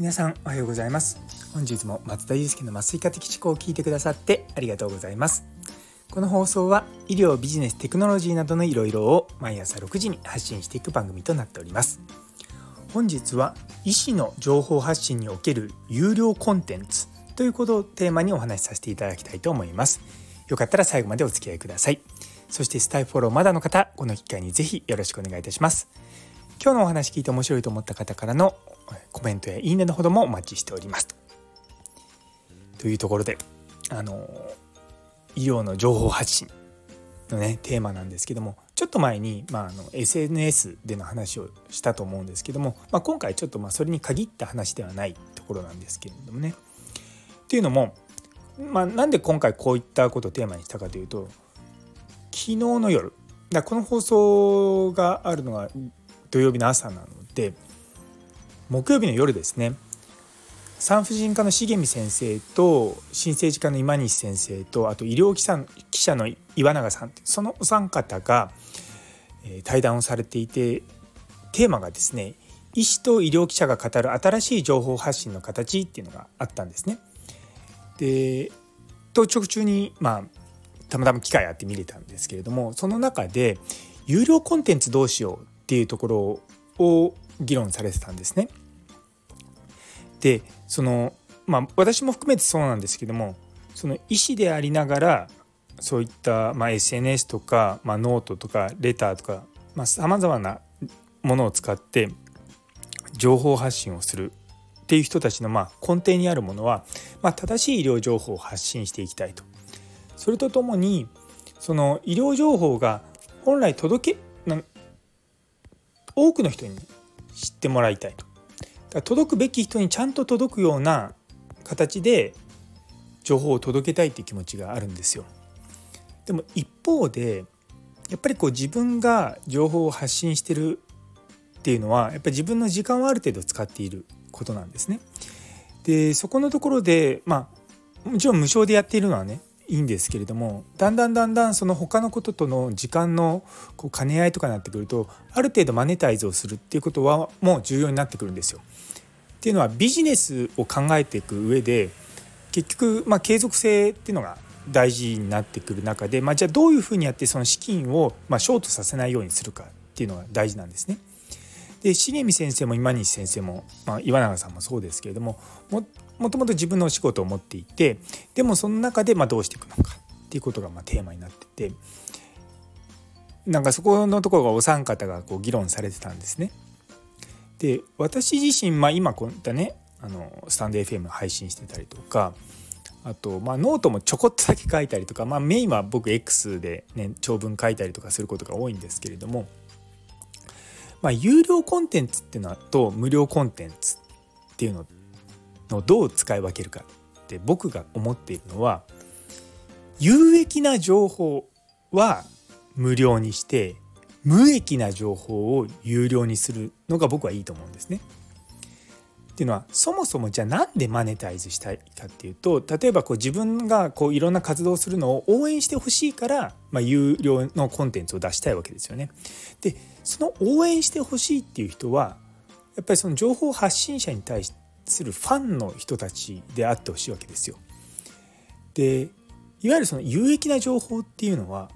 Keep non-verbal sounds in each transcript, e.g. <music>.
皆さんおはようございます。本日も松田祐介の麻酔科的思考を聞いてくださってありがとうございます。この放送は医療ビジネステクノロジーなどのいろいろを毎朝6時に発信していく番組となっております。本日は医師の情報発信における有料コンテンツということをテーマにお話しさせていただきたいと思います。よかったら最後までお付き合いください。そしてスタイフォローまだの方この機会にぜひよろしくお願いいたします。今日のお話聞いて面白いと思った方からのコメントやいいねのほどもお待ちしております。というところであの医療の情報発信のねテーマなんですけどもちょっと前に、まあ、あの SNS での話をしたと思うんですけども、まあ、今回ちょっとまあそれに限った話ではないところなんですけれどもね。っていうのも、まあ、なんで今回こういったことをテーマにしたかというと昨日の夜だこの放送があるのが土曜日の朝なので木曜日の夜ですね産婦人科の重見先生と新生児科の今西先生とあと医療記者記者の岩永さんそのお三方が対談をされていてテーマがですね医師と医療記者が語る新しい情報発信の形っていうのがあったんですね。で当直中にまあたまたま機会あって見れたんですけれどもその中で有料コンテンツどうしようっていうところを議論されてたんですね。でそのまあ私も含めてそうなんですけどもその医師でありながらそういった、まあ、SNS とか、まあ、ノートとかレターとかさまざ、まなものを使って情報発信をするっていう人たちのまあ根底にあるものは、まあ、正しい医療情報を発信していきたいと。それとともにその医療情報が本来届け多くの人に知ってもらいたいと。届くべき人にちゃんと届くような形で情報を届けたいっていう気持ちがあるんですよ。でも一方でやっぱりこう自分が情報を発信してるっていうのはやっぱり自分の時間をある程度使っていることなんですね。でそこのところでまあもちろん無償でやっているのはねいいんですけれどもだんだんだんだんその他のこととの時間のこう兼ね合いとかになってくるとある程度マネタイズをするっていうことはもう重要になってくるんですよ。っていうのはビジネスを考えていく上で結局まあ継続性っていうのが大事になってくる中で、まあ、じゃあどういうふうにやってその資金をまあショートさせないようにするかっていうのが大事なんですね。で重見先生も今西先生も、まあ、岩永さんもそうですけれどももともと自分のお仕事を持っていてでもその中でまどうしていくのかっていうことがまテーマになっててなんかそこのところがお三方がこう議論されてたんですね。で私自身、まあ、今こういったねあのスタンド FM 配信してたりとかあと、まあ、ノートもちょこっとだけ書いたりとか、まあ、メインは僕 X で、ね、長文書いたりとかすることが多いんですけれども、まあ、有料コンテンツっていうのと無料コンテンツっていうののどう使い分けるかって僕が思っているのは有益な情報は無料にして無益な情報を有料にするのが僕はいいと思うんですね。っていうのはそもそもじゃあなんでマネタイズしたいかっていうと例えばこう自分がこういろんな活動をするのを応援してほしいから、まあ、有料のコンテンツを出したいわけですよね。でその応援してほしいっていう人はやっぱりその情報発信者に対するファンの人たちであってほしいわけですよ。でいわゆるその有益な情報っていうのは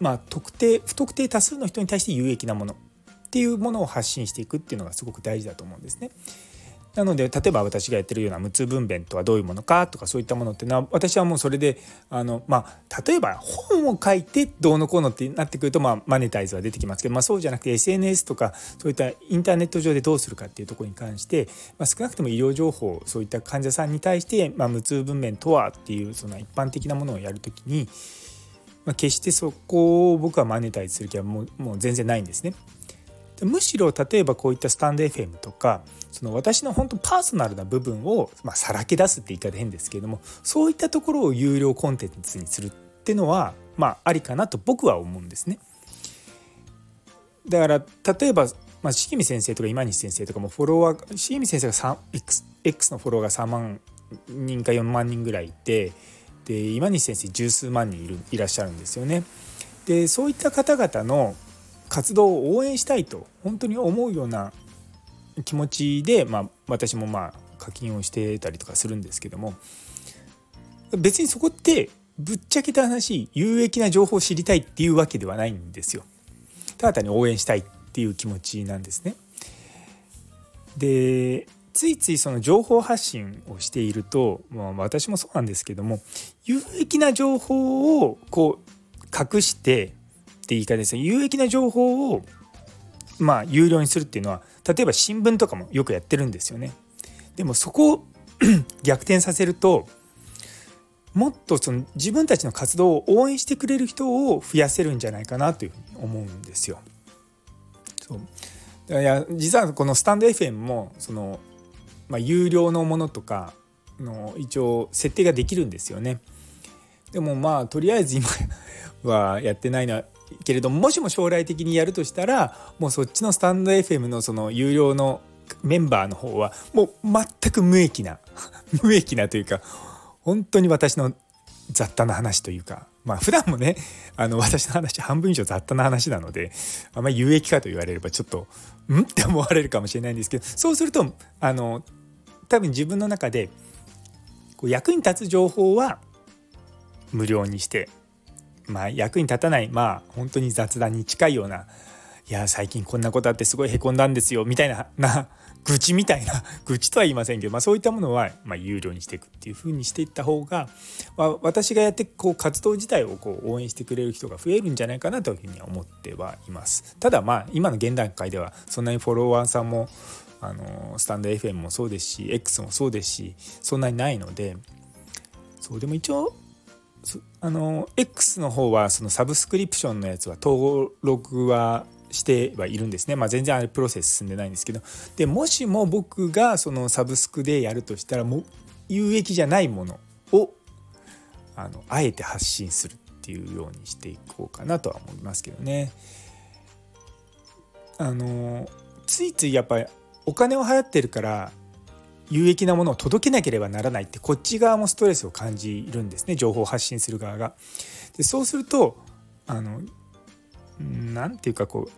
まあ特定不特定多数の人に対して有益なものっていうものを発信していくっていうのがすごく大事だと思うんですね。なので例えば私がやってるような無痛分娩とはどういうものかとかそういったものっていうのは私はもうそれであの、まあ、例えば本を書いてどうのこうのってなってくると、まあ、マネタイズは出てきますけど、まあ、そうじゃなくて SNS とかそういったインターネット上でどうするかっていうところに関して、まあ、少なくとも医療情報そういった患者さんに対して、まあ、無痛分娩とはっていうその一般的なものをやるときに、まあ、決してそこを僕はマネタイズする気はもうもう全然ないんですね。でむしろ例えばこういったスタンド FM とかその私の本当パーソナルな部分を、まあ、さらけ出すって言い方変ですけれどもそういったところを有料コンテンツにするってのはまあありかなと僕は思うんですね。だから例えば、まあ、重見先生とか今西先生とかもフォロワー重見先生が X, X のフォロワーが3万人か4万人ぐらいいてで今西先生十数万人いるいらっしゃるんですよね。でそういった方々の活動を応援したいと本当に思うような気持ちで、まあ、私もまあ課金をしてたりとかするんですけども別にそこってぶっちゃけた話有益な情報を知りたいっていうわけではないんですよ。ただ単に応援したいっていう気持ちなんですね。でついついその情報発信をしていると、まあ、私もそうなんですけども有益な情報をこう隠してって言い方ですね有益な情報をまあ有料にするっていうのは例えば新聞とかもよくやってるんですよね。でもそこを <clears throat> 逆転させるともっとその自分たちの活動を応援してくれる人を増やせるんじゃないかなというふうに思うんですよ。そういや実はこのスタンド FM もそのまあ、有料のものとかの一応設定ができるんですよね。でもまあとりあえず今 <laughs> はやってないなけれどももしも将来的にやるとしたらもうそっちのスタンド FM のその有料のメンバーの方はもう全く無益な <laughs> 無益なというか本当に私の雑多な話というかまあ普段もねあの私の話半分以上雑多な話なのであんまり有益かと言われればちょっとん？って思われるかもしれないんですけどそうするとあの多分自分の中でこう役に立つ情報は無料にしてまあ役に立たないまあ本当に雑談に近いようないや最近こんなことあってすごいへこんだんですよみたいなな愚痴みたいな <laughs> 愚痴とは言いませんけど、まあ、そういったものはま有料にしていくっていう風にしていった方が、まあ、私がやってこう活動自体をこう応援してくれる人が増えるんじゃないかなというふうには思ってはいます。ただまあ今の現段階ではそんなにフォロワーさんもあのスタンド FM もそうですし X もそうですしそんなにないのでそうでも一応あの X の方はそのサブスクリプションのやつは登録はしてはいるんですね、まあ、全然あれプロセス進んでないんですけどでもしも僕がそのサブスクでやるとしたらもう有益じゃないものをあのあえて発信するっていうようにしていこうかなとは思いますけどね。あのついついやっぱりお金を払ってるから有益なものを届けなければならないってこっち側もストレスを感じるんですね。情報を発信する側が。でそうするとあの何て言うかこう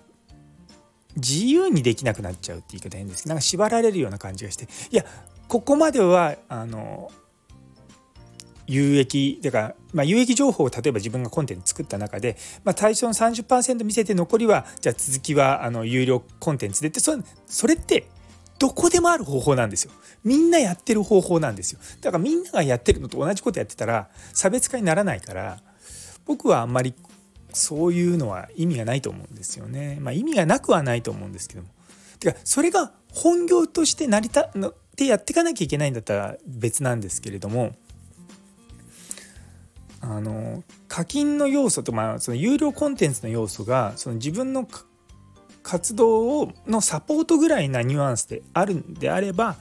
自由にできなくなっちゃうって言い方変です。けどなんか縛られるような感じがして。いやここまではあの有益だから、まあ、有益情報を例えば自分がコンテンツ作った中で、まあ、対象の30%見せて残りはじゃあ続きはあの有料コンテンツでってそそれってどこでもある方法なんですよ。みんなやってる方法なんですよ。だからみんながやってるのと同じことやってたら差別化にならないから僕はあんまりそういうのは意味がないと思うんですよね。まあ意味がなくはないと思うんですけども。てかそれが本業として成り立ってやっていかなきゃいけないんだったら別なんですけれどもあの課金の要素と、まあ、その有料コンテンツの要素がその自分の活動をのサポートぐらいなニュアンスであるんであれば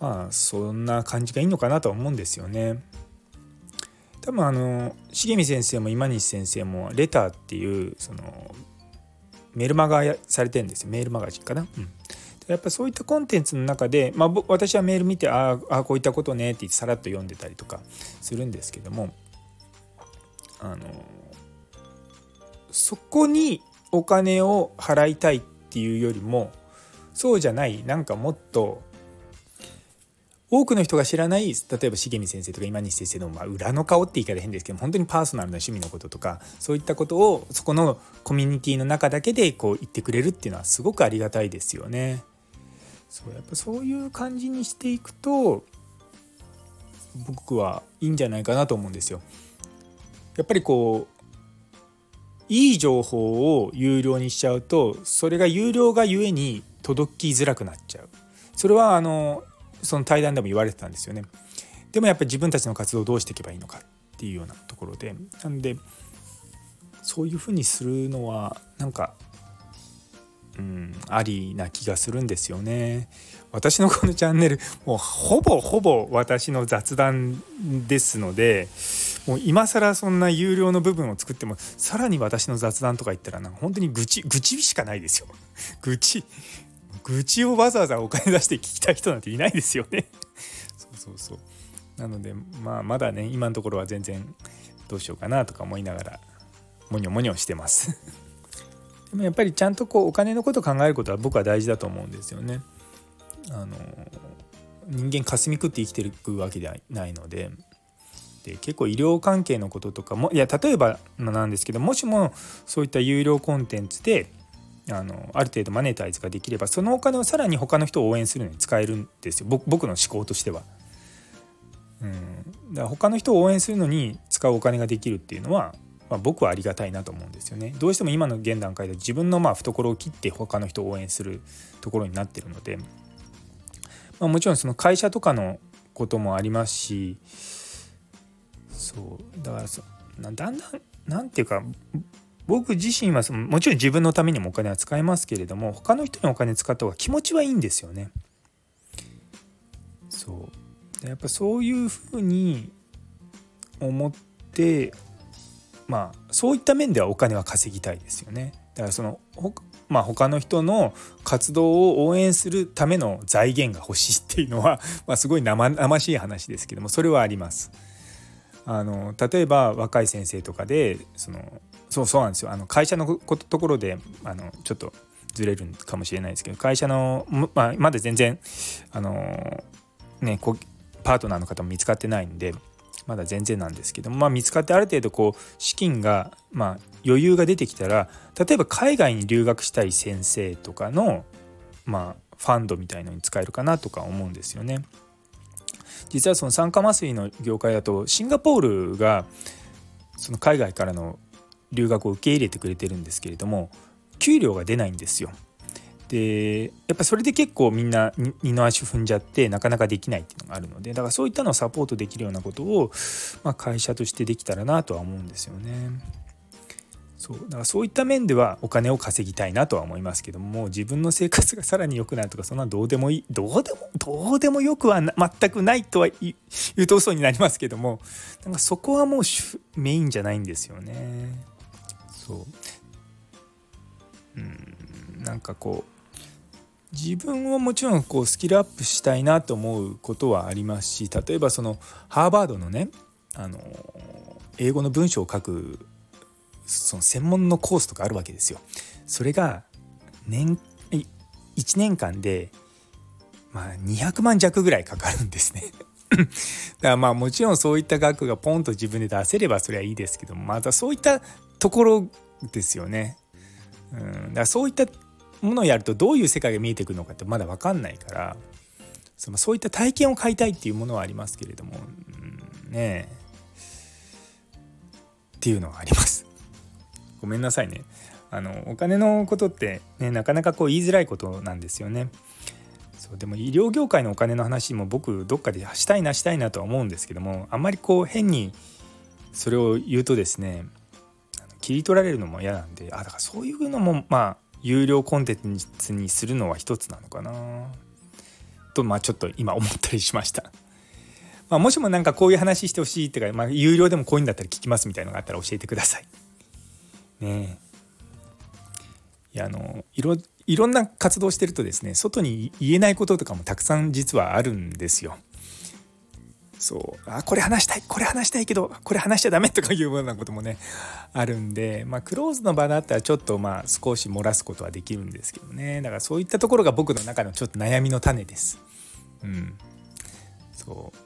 まあそんな感じがいいのかなとは思うんですよね。多分あの重見先生も今西先生もレターっていうそのメルマガされてるんですよメールマガジンかな？うんやっぱそういったコンテンツの中で、まあ、私はメール見てああこういったことねってってさらっと読んでたりとかするんですけどもあのそこにお金を払いたいっていうよりもそうじゃないなんかもっと多くの人が知らない例えば重見先生とか今西先生の、まあ、裏の顔って言い方変ですけど本当にパーソナルな趣味のこととかそういったことをそこのコミュニティの中だけでこう言ってくれるっていうのはすごくありがたいですよね。そうやっぱそういう感じにしていくと僕はいいんじゃないかなと思うんですよ。やっぱりこういい情報を有料にしちゃうとそれが有料がゆえに届きづらくなっちゃう。それはあのその対談でも言われてたんですよね。でもやっぱり自分たちの活動をどうしていけばいいのかっていうようなところで。なんでそういうふうにするのはなんかうん、ありな気がするんですよね。私のこのチャンネルもうほぼほぼ私の雑談ですのでもう今更そんな有料の部分を作ってもさらに私の雑談とか言ったらなんか本当に愚痴愚痴しかないですよ。<laughs> 愚痴愚痴をわざわざお金出して聞きたい人なんていないですよね。<laughs> そうそうそうなのでまあまだね今のところは全然どうしようかなとか思いながらモニョモニョしてます。<laughs> でもやっぱりちゃんとこうお金のこと考えることは僕は大事だと思うんですよね。あの人間霞食って生きてるわけではないのでで結構医療関係のこととかもいや例えばなんですけどもしもそういった有料コンテンツであのある程度マネタイズができればそのお金をさらに他の人を応援するのに使えるんですよ僕の思考としては。うん、だから他の人を応援するのに使うお金ができるっていうのは、まあ、僕はありがたいなと思うんですよね。どうしても今の現段階で自分のまあ懐を切って他の人を応援するところになってるので、まあ、もちろんその会社とかのこともありますしそうだからそだんだんなんていうか僕自身はそのもちろん自分のためにもお金は使えますけれども他の人にお金使った方が気持ちはいいんですよね。そうやっぱそういうふうに思ってまあそういった面ではお金は稼ぎたいですよね。だからそのまあ、他の人の活動を応援するための財源が欲しいっていうのは、まあ、すごい生々しい話ですけどもそれはあります。あの例えば若い先生とかでそのそうそうなんですよあの会社のところであのちょっとずれるかもしれないですけど会社の、ま、まだ全然あのねこパートナーの方も見つかってないんでまだ全然なんですけども、まあ、見つかってある程度こう資金が、まあ、余裕が出てきたら例えば海外に留学したい先生とかの、まあ、ファンドみたいのに使えるかなとか思うんですよね。実はその酸化麻酔の業界だとシンガポールがその海外からの留学を受け入れてくれてるんですけれども給料が出ないんですよ。でやっぱそれで結構みんな二の足踏んじゃってなかなかできないっていうのがあるのでだからそういったのをサポートできるようなことを、まあ、会社としてできたらなとは思うんですよね。そう。だからそういった面ではお金を稼ぎたいなとは思いますけども自分の生活がさらに良くなるとかそんなどうでもいいどうでもどうでもよくは全くないとは言うと嘘になりますけどもなんかそこはもうメインじゃないんですよね。そう。うん。なんかこう自分をもちろんこうスキルアップしたいなと思うことはありますし例えばそのハーバードのねあの英語の文章を書くその専門のコースとかあるわけですよ。それが年1年間で、まあ、200万弱ぐらいかかるんですね。<laughs> だからまあもちろんそういった額がポンと自分で出せればそれはいいですけどもまたそういったところですよね。うん、だからそういったものをやるとどういう世界が見えてくるのかってまだ分かんないからそのそういった体験を買いたいっていうものはありますけれども、うん、ねっていうのはあります。ごめんなさいねあのお金のことってねなかなかこう言いづらいことなんですよねそうでも医療業界のお金の話も僕どっかでしたいなしたいなとは思うんですけどもあんまりこう変にそれを言うとですね切り取られるのも嫌なんであだからそういうのもまあ有料コンテンツにするのは一つなのかなとまあちょっと今思ったりしました。まあ、もしも何かこういう話してほしいってか、まあ、有料でもこういうんだったら聞きますみたいなのがあったら教えてください。ね。いやあのいろいろんな活動してるとですね外に言えないこととかもたくさん実はあるんですよ。そう。あこれ話したいこれ話したいけどこれ話しちゃダメとかいうようなこともねあるんでまあクローズの場だったらちょっとまあ少し漏らすことはできるんですけどね。だからそういったところが僕の中のちょっと悩みの種です。うん、そう。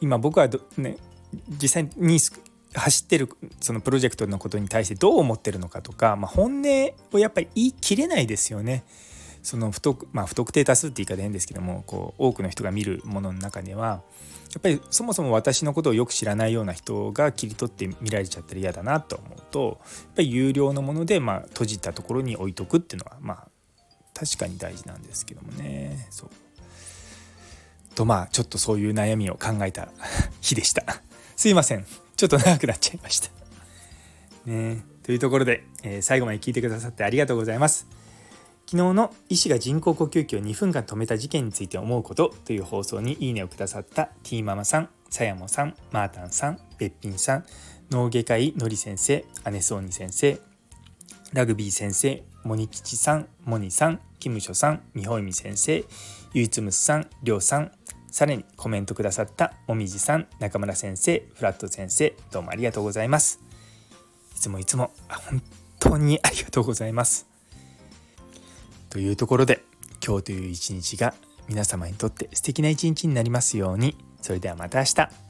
今僕はね実際に走ってるそのプロジェクトのことに対してどう思ってるのかとか、まあ、本音をやっぱり言い切れないですよね。その不特,、まあ、不特定多数って言い方変ですけどもこう多くの人が見るものの中にはやっぱりそもそも私のことをよく知らないような人が切り取って見られちゃったら嫌だなと思うとやっぱり有料のもので、まあ、閉じたところに置いとくっていうのはまあ確かに大事なんですけどもね。そうとまあちょっとそういう悩みを考えた日でした。すいません。ちょっと長くなっちゃいました。ねというところで、えー、最後まで聞いてくださってありがとうございます。昨日の医師が人工呼吸器を2分間止めた事件について思うことという放送にいいねをくださった T ママさん、さやもさん、マータンさん、べっぴんさん、脳外科医のり先生、姉そうに先生、ラグビー先生、モニ吉さん、モニさん、キムショさん、ミホイミ先生、ゆいつむすさん、りょうさん、さらにコメントくださったもみじさん中村先生フラット先生どうもありがとうございます。いつもいつも本当にありがとうございます。というところで今日という一日が皆様にとって素敵な一日になりますように。それではまた明日。